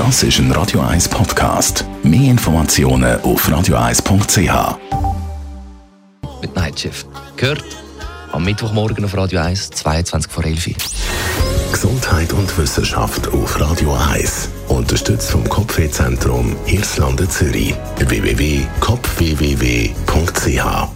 Das ist ein Radio 1 Podcast. Mehr Informationen auf radio1.ch. Mit Nightshift. Gehört am Mittwochmorgen auf Radio 1, 22 vor 11 Uhr. Gesundheit und Wissenschaft auf Radio 1. Unterstützt vom Kopfwehzentrum Irlande Zürich. www.kopfwww.ch Eine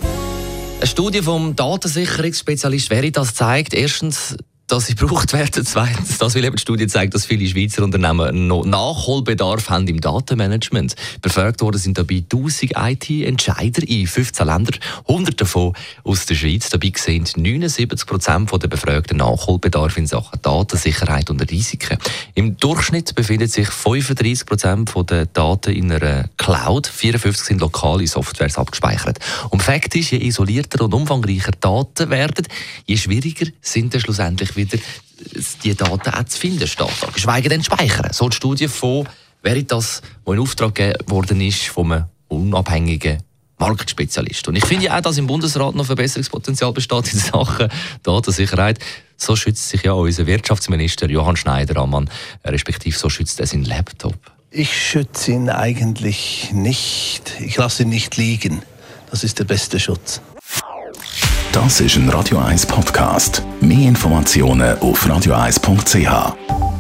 Studie vom Datensicherungsspezialist Veritas zeigt erstens, dass sie gebraucht werden. Zweitens, das will eben die Studie zeigt, dass viele Schweizer Unternehmen noch Nachholbedarf haben im Datenmanagement. Befragt worden sind dabei 1000 IT-Entscheider in 15 Ländern, 100 davon aus der Schweiz. Dabei sehen 79 Prozent der Befragten Nachholbedarf in Sachen Datensicherheit und Risiken. Im Durchschnitt befinden sich 35 Prozent der Daten in einer Cloud, 54 sind lokale Softwares abgespeichert. Und Fakt ist, je isolierter und umfangreicher Daten werden, je schwieriger sind dann schlussendlich wieder die Daten auch zu finden steht. Geschweige denn speichern. So die Studie von Veritas, die in Auftrag gegeben worden ist von einem unabhängigen Marktspezialist. Und ich finde ja auch, dass im Bundesrat noch Verbesserungspotenzial besteht in Sachen Datensicherheit. So schützt sich ja unser Wirtschaftsminister Johann Schneider-Ammann, respektive so schützt er seinen Laptop. Ich schütze ihn eigentlich nicht. Ich lasse ihn nicht liegen. Das ist der beste Schutz. Das ist ein Radio 1 Podcast. Mehr Informationen auf radio1.ch.